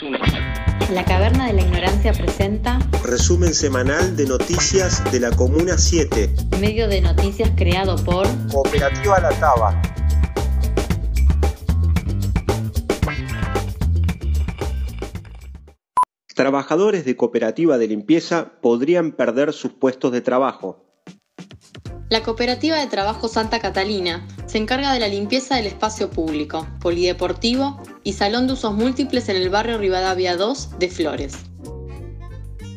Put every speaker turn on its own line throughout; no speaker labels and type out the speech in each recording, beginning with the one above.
La Caverna de la Ignorancia presenta
Resumen semanal de noticias de la Comuna 7.
medio de noticias creado por
Cooperativa La Taba. Trabajadores de cooperativa de limpieza podrían perder sus puestos de trabajo.
La Cooperativa de Trabajo Santa Catalina se encarga de la limpieza del espacio público, polideportivo y salón de usos múltiples en el barrio Rivadavia 2 de Flores.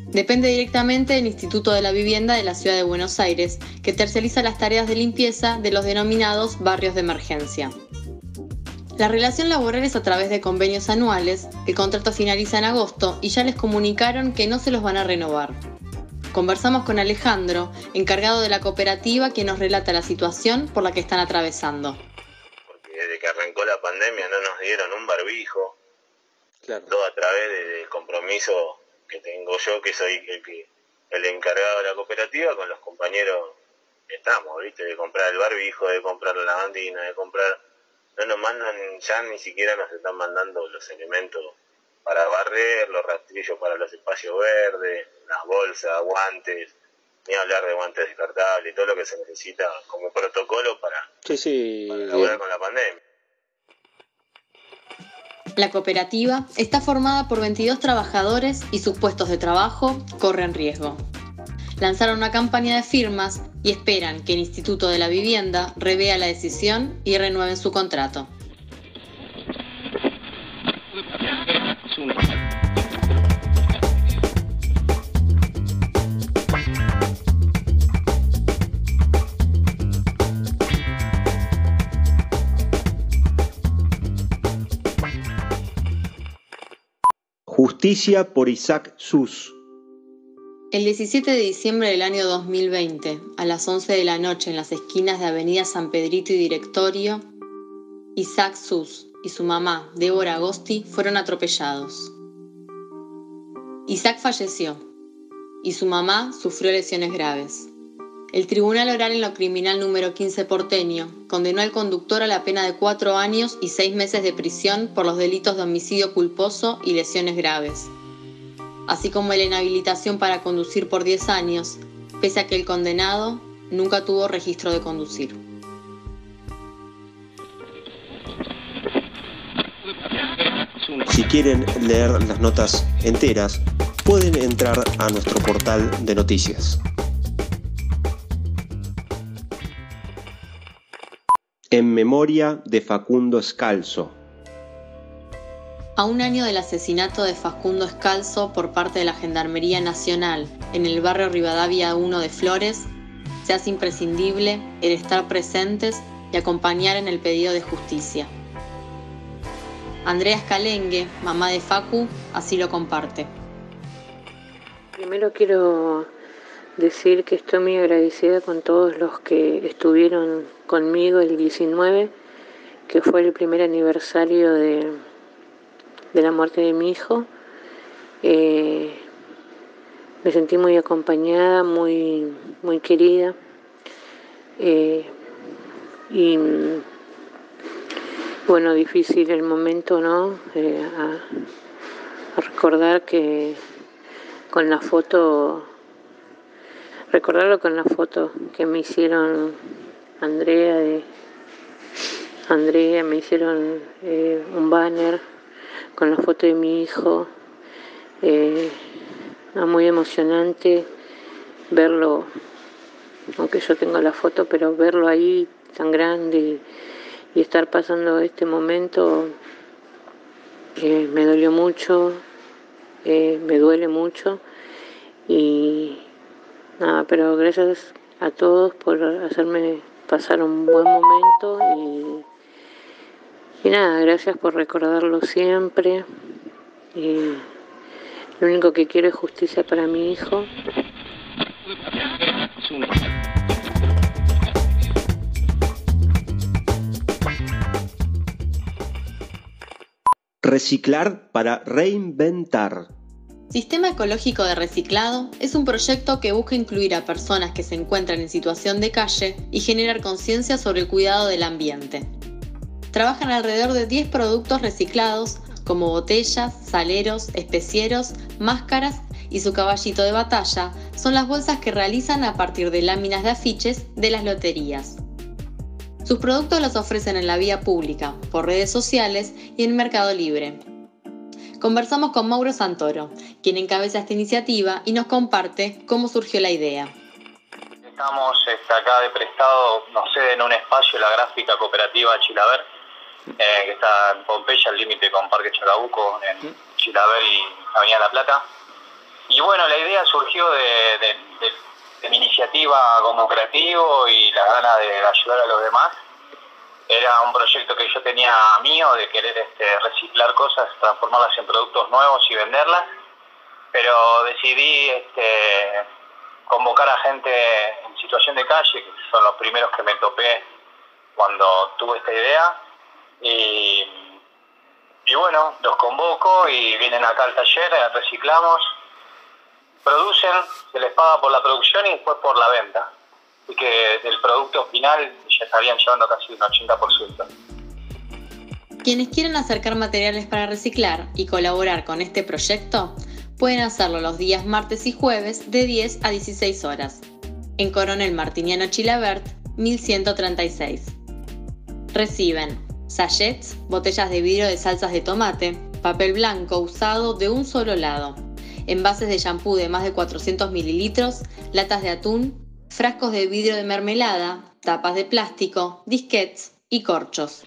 Depende directamente del Instituto de la Vivienda de la Ciudad de Buenos Aires, que terceriza las tareas de limpieza de los denominados barrios de emergencia. La relación laboral es a través de convenios anuales, el contrato finaliza en agosto y ya les comunicaron que no se los van a renovar. Conversamos con Alejandro, encargado de la cooperativa, que nos relata la situación por la que están atravesando.
porque desde que arrancó la pandemia no nos dieron un barbijo, todo a través de- del compromiso que tengo yo, que soy el, que, el encargado de la cooperativa, con los compañeros que estamos, ¿viste? De comprar el barbijo, de comprar la lavandina, de comprar... No nos mandan, ya ni siquiera nos están mandando los elementos para barrer, los rastrillos para los espacios verdes, las bolsas, guantes, ni hablar de guantes descartables, todo lo que se necesita como protocolo para,
Sí, sí.
para laburar con la pandemia.
La cooperativa está formada por 22 trabajadores y sus puestos de trabajo corren riesgo. Lanzaron una campaña de firmas y esperan que el Instituto de la Vivienda revea la decisión y renueven su contrato.
Por Isaac Sus.
El 17 de diciembre del año 2020, a las 11 de la noche en las esquinas de Avenida San Pedrito y Directorio, Isaac Sus y su mamá, Débora Agosti, fueron atropellados. Isaac falleció y su mamá sufrió lesiones graves. El Tribunal Oral en lo Criminal número 15 porteño condenó al conductor a la pena de cuatro años y seis meses de prisión por los delitos de homicidio culposo y lesiones graves así como la inhabilitación para conducir por 10 años, pese a que el condenado nunca tuvo registro de conducir.
Si quieren leer las notas enteras, pueden entrar a nuestro portal de noticias. En memoria de Facundo Escalzo.
A un año del asesinato de Facundo Escalzo por parte de la Gendarmería Nacional en el barrio Rivadavia 1 de Flores, se hace imprescindible el estar presentes y acompañar en el pedido de justicia. Andrea Escalengue, mamá de Facu, así lo comparte.
Primero quiero decir que estoy muy agradecida con todos los que estuvieron conmigo el 19, que fue el primer aniversario de, de la muerte de mi hijo. Eh, me sentí muy acompañada, muy, muy querida. Eh, y bueno, difícil el momento, ¿no? Eh, a recordar que con la foto, recordarlo con la foto que me hicieron Andrea Andrea, me hicieron eh, un banner con la foto de mi hijo, eh, muy emocionante verlo, aunque yo tengo la foto, pero verlo ahí tan grande y, estar pasando este momento eh, me dolió mucho, me duele mucho y nada, pero gracias a todos por hacerme pasar un buen momento y, y nada, gracias por recordarlo siempre. Y lo único que quiero es justicia para mi hijo.
Reciclar para reinventar.
Sistema Ecológico de Reciclado es un proyecto que busca incluir a personas que se encuentran en situación de calle y generar conciencia sobre el cuidado del ambiente. Trabajan alrededor de 10 productos reciclados como botellas, saleros, especieros, máscaras y su caballito de batalla, son las bolsas que realizan a partir de láminas de afiches de las loterías. Sus productos los ofrecen en la vía pública, por redes sociales y en Mercado Libre. Conversamos con Mauro Santoro, quien encabeza esta iniciativa y nos comparte cómo surgió la idea.
Estamos este, acá de prestado, no sé, en un espacio, la gráfica cooperativa Chilaver, eh, que está en Pompeya, al límite con Parque Chacabuco, en Chilaver y Avenida La Plata. Y bueno, la idea surgió de, mi iniciativa como creativo y la gana de ayudar a los demás. Era un proyecto que yo tenía mío de querer este, reciclar cosas, transformarlas en productos nuevos y venderlas. Pero decidí este, convocar a gente en situación de calle, que son los primeros que me topé cuando tuve esta idea. Y, bueno, los convoco y vienen acá al taller, reciclamos producen, se les paga por la producción y después por la venta. Y que del producto final estarían llevando casi un 80%.
Quienes quieren acercar materiales para reciclar y colaborar con este proyecto, pueden hacerlo los días martes y jueves de 10 a 16 horas, en Coronel Martiniano Chilabert, 1136. Reciben sachets, botellas de vidrio de salsas de tomate, papel blanco usado de un solo lado, envases de shampoo de más de 400 mililitros, latas de atún, frascos de vidrio de mermelada, tapas de plástico, disquets y corchos.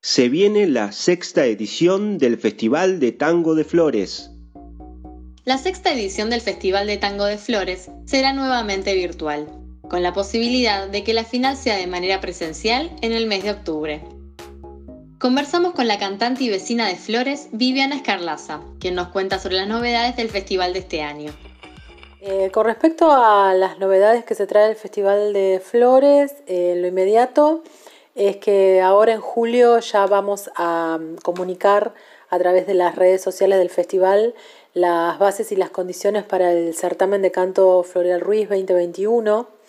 Se viene la sexta edición del Festival de Tango de Flores.
La sexta edición del Festival de Tango de Flores será nuevamente virtual, con la posibilidad de que la final sea de manera presencial en el mes de octubre. Conversamos con la cantante y vecina de Flores, Viviana Escarlaza, quien nos cuenta sobre las novedades del festival de este año.
Eh, con respecto a las novedades que se trae el Festival de Flores, eh, lo inmediato es que ahora en julio ya vamos a mm, comunicar a través de las redes sociales del festival las bases y las condiciones para el certamen de canto Floreal Ruiz 2021.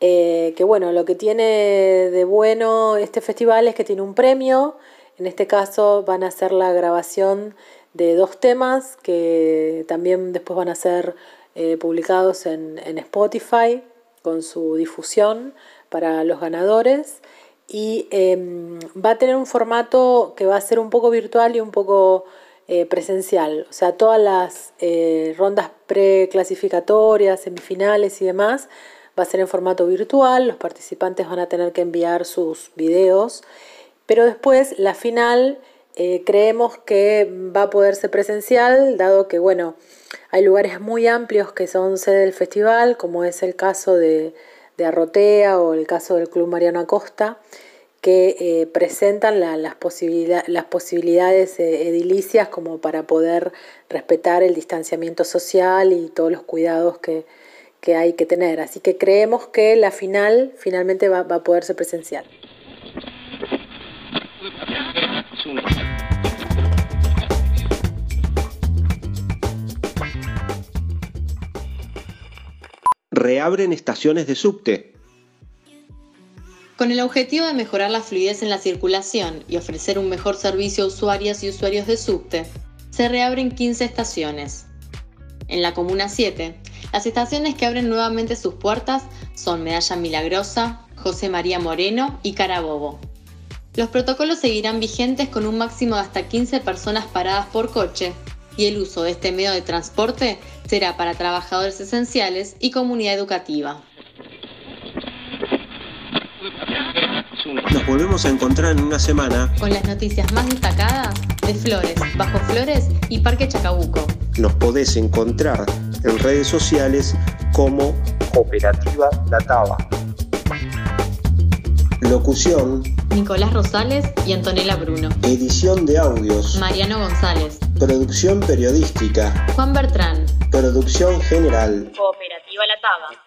Eh, que bueno, lo que tiene de bueno este festival es que tiene un premio. En este caso van a hacer la grabación de dos temas que también después van a ser eh, publicados en, en Spotify con su difusión para los ganadores y em, va a tener un formato que va a ser un poco virtual y un poco eh, presencial. O sea, todas las eh, rondas preclasificatorias, semifinales y demás va a ser en formato virtual. Los participantes van a tener que enviar sus videos. Pero después, la final, eh, creemos que va a poder ser presencial, dado que, bueno, hay lugares muy amplios que son sede del festival, como es el caso de Arrotea o el caso del Club Mariano Acosta, que eh, presentan las, las, posibilidades eh, edilicias como para poder respetar el distanciamiento social y todos los cuidados que, que hay que tener. Así que creemos que la final finalmente va, va a poder ser presencial.
reabren estaciones de subte.
Con el objetivo de mejorar la fluidez en la circulación y ofrecer un mejor servicio a usuarias y usuarios de subte, se reabren 15 estaciones. En la Comuna 7, las estaciones que abren nuevamente sus puertas son Medalla Milagrosa, José María Moreno y Carabobo. Los protocolos seguirán vigentes con un máximo de hasta 15 personas paradas por coche y el uso de este medio de transporte será para trabajadores esenciales y comunidad educativa.
Nos volvemos a encontrar en una semana
con las noticias más destacadas de Flores, Bajo Flores y Parque Chacabuco.
Nos podés encontrar en redes sociales como Cooperativa La Taba. Locución
Nicolás Rosales y Antonella Bruno.
Edición de audios
Mariano González.
Producción periodística
Juan Bertrán.
Producción general
Cooperativa La Taba.